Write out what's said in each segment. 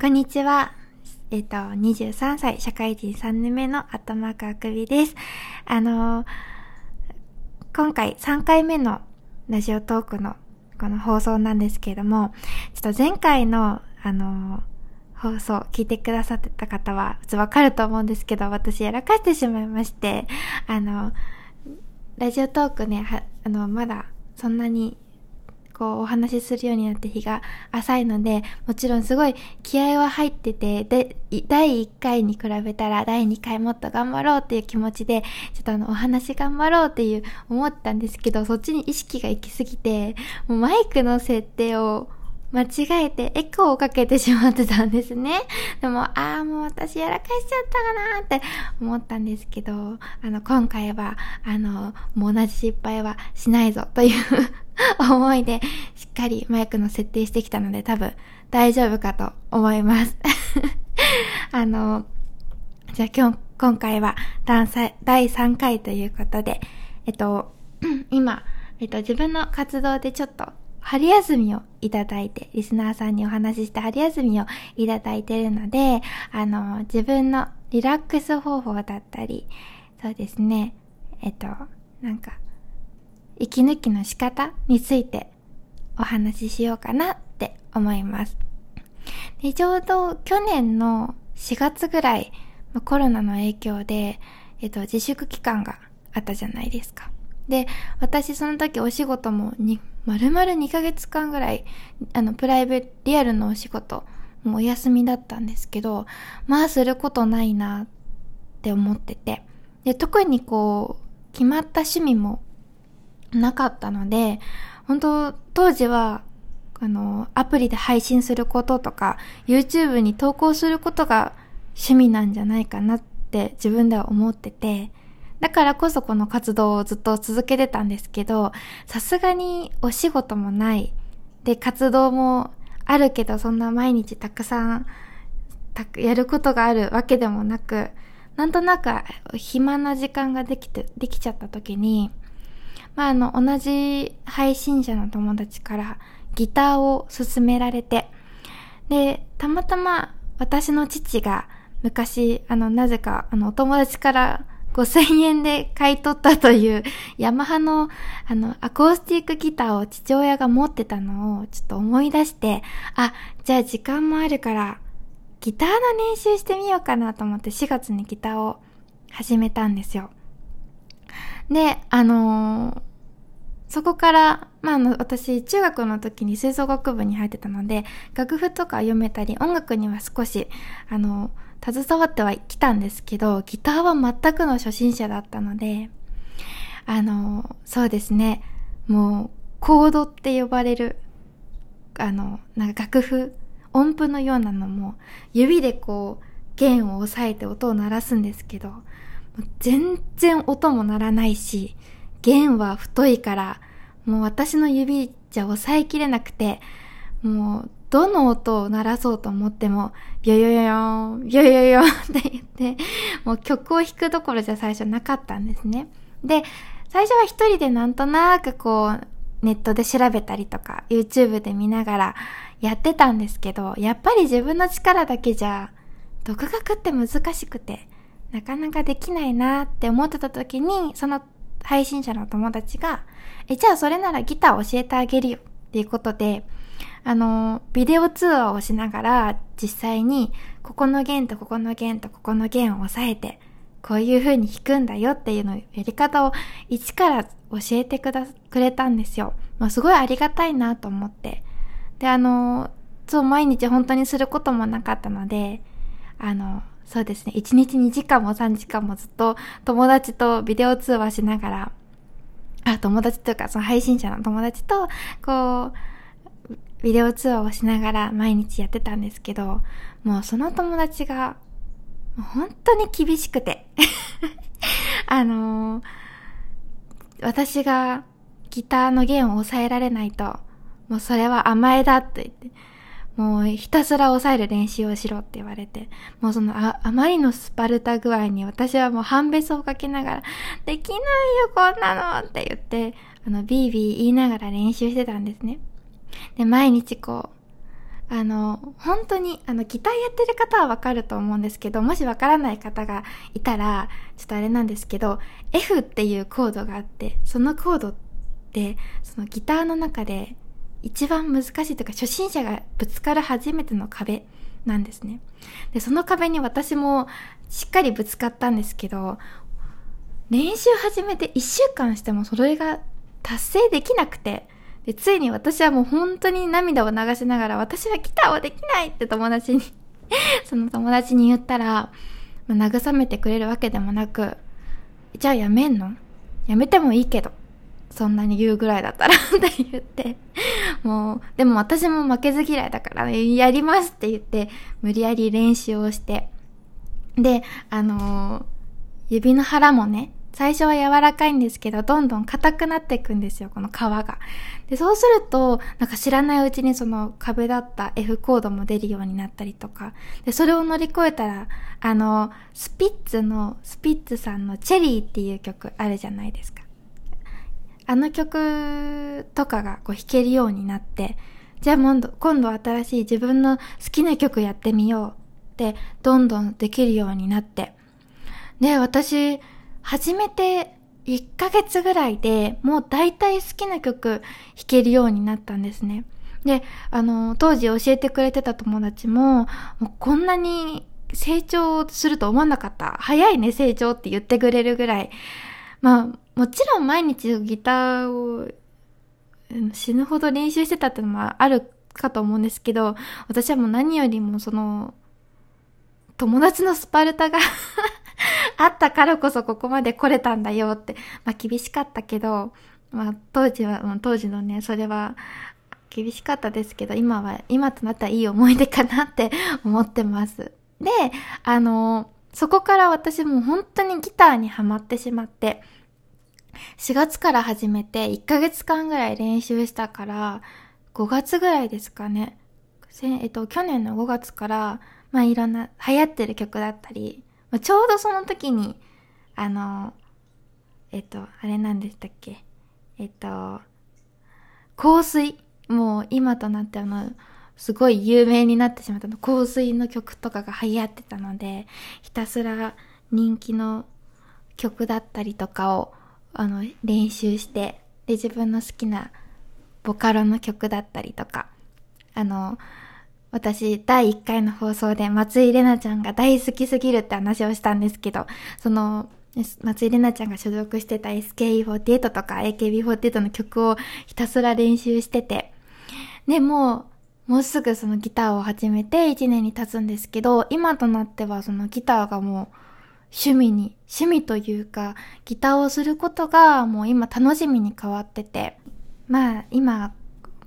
こんにちは。えっ、と、23歳、社会人3年目の頭かくびです。あのー、今回3回目のラジオトークのこの放送なんですけれども、ちょっと前回の、あのー、放送聞いてくださってた方は、普通わかると思うんですけど、私やらかしてしまいまして、あの、ラジオトークね、あの、まだそんなにこうお話しするようになって日が浅いので、もちろんすごい気合は入ってて、で、第1回に比べたら第2回もっと頑張ろうっていう気持ちで、ちょっとあのお話頑張ろうっていう思ったんですけど、そっちに意識が行きすぎて、もうマイクの設定を間違えてエコーをかけてしまってたんですね。でも、ああ、もう私やらかしちゃったかなって思ったんですけど、あの、今回は、あの、もう同じ失敗はしないぞという 思いで、しっかりマイクの設定してきたので、多分大丈夫かと思います。あの、じゃあ今日、今回は第3回ということで、えっと、今、えっと、自分の活動でちょっと春休みをいただいて、リスナーさんにお話しした春休みをいただいてるので、あの、自分のリラックス方法だったり、そうですね、えっと、なんか、息抜きの仕方についてお話ししようかなって思います。で、ちょうど去年の4月ぐらい、コロナの影響で、えっと、自粛期間があったじゃないですか。で、私その時お仕事もに、丸々2ヶ月間ぐらい、あの、プライベート、リアルのお仕事、もうお休みだったんですけど、まあすることないなって思ってて。で、特にこう、決まった趣味もなかったので、本当当時は、あの、アプリで配信することとか、YouTube に投稿することが趣味なんじゃないかなって自分では思ってて、だからこそこの活動をずっと続けてたんですけど、さすがにお仕事もない。で、活動もあるけど、そんな毎日たくさん、やることがあるわけでもなく、なんとなく暇な時間ができて、できちゃった時に、まあ、あの、同じ配信者の友達からギターを勧められて、で、たまたま私の父が昔、あの、なぜか、あの、お友達から5000円で買い取ったというヤマハのあのアコースティックギターを父親が持ってたのをちょっと思い出して、あ、じゃあ時間もあるからギターの練習してみようかなと思って4月にギターを始めたんですよ。で、あのー、そこから、まあ、あの、私、中学の時に吹奏楽部に入ってたので、楽譜とか読めたり、音楽には少し、あのー、携わってはきたんですけど、ギターは全くの初心者だったので、あの、そうですね、もう、コードって呼ばれる、あの、なんか楽譜、音符のようなのも、指でこう、弦を押さえて音を鳴らすんですけど、全然音も鳴らないし、弦は太いから、もう私の指じゃ押さえきれなくて、もうどの音を鳴らそうと思っても、ビョヨヨヨーン、ビョヨヨヨンって言って、もう曲を弾くどころじゃ最初なかったんですね。で、最初は一人でなんとなくこう、ネットで調べたりとか、YouTube で見ながらやってたんですけど、やっぱり自分の力だけじゃ、独学って難しくて、なかなかできないなって思ってた時に、その配信者の友達が、え、じゃあそれならギター教えてあげるよっていうことで、あの、ビデオ通話をしながら、実際に、ここの弦とここの弦とここの弦を押さえて、こういう風に弾くんだよっていうのやり方を一から教えてくだ、くれたんですよ。まあ、すごいありがたいなと思って。で、あの、そう、毎日本当にすることもなかったので、あの、そうですね、1日2時間も3時間もずっと友達とビデオ通話しながら、あ、友達というか、その配信者の友達と、こう、ビデオ通話をしながら毎日やってたんですけど、もうその友達が、本当に厳しくて あのー、私がギターの弦を押さえられないと、もうそれは甘えだって言って、もうひたすら抑える練習をしろって言われて、もうそのああまりのスパルタ具合に私はもう半べそをかけながら、できないよこんなのって言って、あの、ビービー言いながら練習してたんですね。で、毎日こう、あの、本当に、あの、ギターやってる方はわかると思うんですけど、もしわからない方がいたら、ちょっとあれなんですけど、F っていうコードがあって、そのコードって、そのギターの中で一番難しいというか、初心者がぶつかる初めての壁なんですね。で、その壁に私もしっかりぶつかったんですけど、練習始めて1週間してもそれが達成できなくて、で、ついに私はもう本当に涙を流しながら、私はギターはできないって友達に その友達に言ったら、まあ、慰めてくれるわけでもなく、じゃあやめんの？やめてもいいけど、そんなに言うぐらいだったら って言って、もう、でも私も負けず嫌いだから、ねやりますって言って、無理やり練習をして、で、あのー、指の腹もね、最初は柔らかいんですけど、どんどん硬くなっていくんですよ、この皮が。で、そうすると、なんか知らないうちにその壁だった F コードも出るようになったりとか。で、それを乗り越えたら、あの、スピッツの、スピッツさんのチェリーっていう曲あるじゃないですか。あの曲とかがこう弾けるようになって、じゃあ今度、今度新しい自分の好きな曲やってみようって、どんどんできるようになって。で、私、始めて1ヶ月ぐらいでもう大体好きな曲弾けるようになったんですね。で、あの、当時教えてくれてた友達も、もうこんなに成長すると思わなかった。早いね、成長って言ってくれるぐらい。まあ、もちろん毎日ギターを死ぬほど練習してたってのもあるかと思うんですけど、私はもう何よりもその、友達のスパルタが あったからこそここまで来れたんだよって、まあ厳しかったけど、まあ当時は、当時のね、それは厳しかったですけど、今は、今となったらいい思い出かなって 思ってます。で、あの、そこから私も本当にギターにはまってしまって、4月から始めて1ヶ月間ぐらい練習したから、5月ぐらいですかね。えっと、去年の5月から、まあいろんな流行ってる曲だったり、まあ、ちょうどその時に、あの、えっと、あれなんでしたっけ？えっと、香水。もう今となってあの、すごい有名になってしまったの、香水の曲とかが流行ってたので、ひたすら人気の曲だったりとかを、あの、練習して、で、自分の好きなボカロの曲だったりとか、あの、私、第1回の放送で松井玲奈ちゃんが大好きすぎるって話をしたんですけど、その、松井玲奈ちゃんが所属してた SKE48 とか AKB48 の曲をひたすら練習してて、で、もう、もうすぐそのギターを始めて1年に経つんですけど、今となってはそのギターがもう趣味に、趣味というか、ギターをすることがもう今楽しみに変わってて、まあ今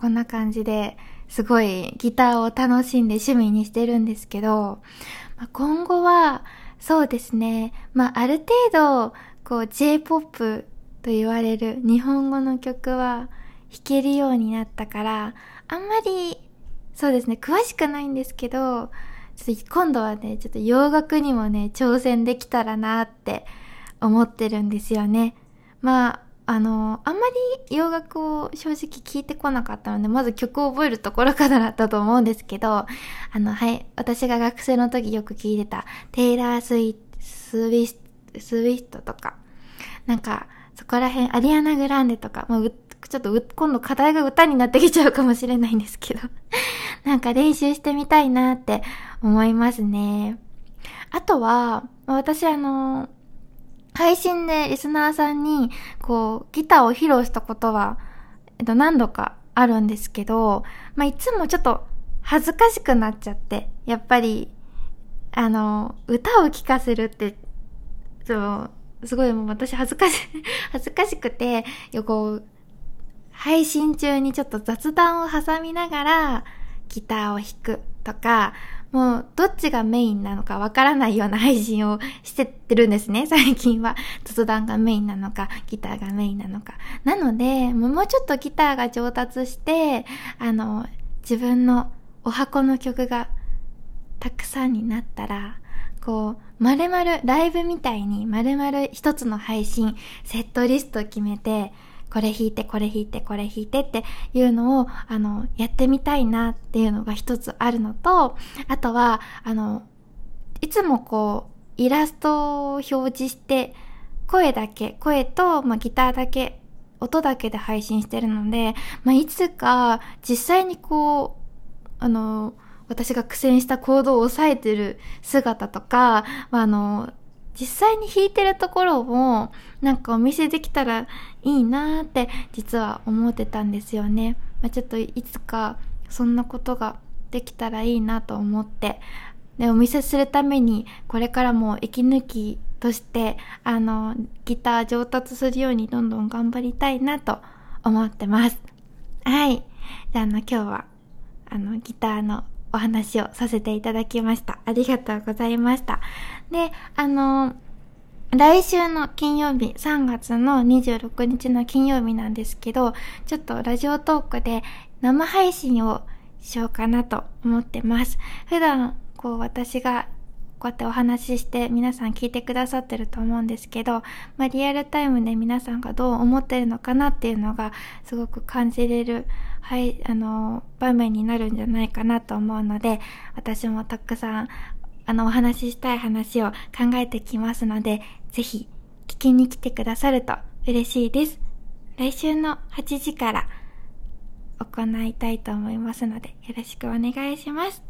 こんな感じで、すごいギターを楽しんで趣味にしてるんですけど、まあ、今後は、そうですね、まあ、ある程度、こう、J-POP と言われる日本語の曲は弾けるようになったから、あんまり、そうですね、詳しくないんですけど、ちょっと今度はね、ちょっと洋楽にもね、挑戦できたらなって思ってるんですよね。まあ、あの、あんまり洋楽を正直聞いてこなかったので、まず曲を覚えるところからだったと思うんですけど、あの、はい、私が学生の時よく聞いてた、テイラー・スイ、スウィス、スウィフトとか、なんか、そこら辺、アリアナ・グランデとか、まあ、ちょっと今度課題が歌になってきちゃうかもしれないんですけど、なんか練習してみたいなって思いますね。あとは、私あの、配信でリスナーさんに、こう、ギターを披露したことは、えっと、何度かあるんですけど、まあ、いつもちょっと恥ずかしくなっちゃって、やっぱり、あの、歌を聴かせるって、そう、すごいもう私恥ずかし、恥ずかしくて、こう、配信中にちょっと雑談を挟みながら、ギターを弾くとか、もうどっちがメインなのかわからないような配信をしてってるんですね、最近は。雑談がメインなのか、ギターがメインなのか。なので、もうちょっとギターが上達して、あの、自分のお箱の曲がたくさんになったら、こう、まるまるライブみたいにまるまる一つの配信、セットリスト決めて、これ弾いて、これ弾いて、これ弾いてっていうのを、あの、やってみたいなっていうのが一つあるのと、あとは、あの、いつもこう、イラストを表示して、声だけ、声と、まあ、ギターだけ、音だけで配信してるので、まあ、いつか実際にこう、あの、私が苦戦した行動を抑えてる姿とか、まあ、あの、実際に弾いてるところをなんかお見せできたらいいなーって実は思ってたんですよね。まあ、ちょっといつかそんなことができたらいいなと思って、で、お見せするためにこれからも息抜きとしてあのギター上達するようにどんどん頑張りたいなと思ってます。はい。じゃあ、あの今日はあのギターのお話をさせていただきました。ありがとうございました。で、あの、来週の金曜日、3月の26日の金曜日なんですけど、ちょっとラジオトークで生配信をしようかなと思ってます。普段、こう私がこうやってお話しして皆さん聞いてくださってると思うんですけど、まあ、リアルタイムで皆さんがどう思ってるのかなっていうのがすごく感じれる、はい、あの、場面になるんじゃないかなと思うので、私もたくさん、あの、お話ししたい話を考えてきますので、ぜひ聞きに来てくださると嬉しいです。来週の8時から行いたいと思いますので、よろしくお願いします。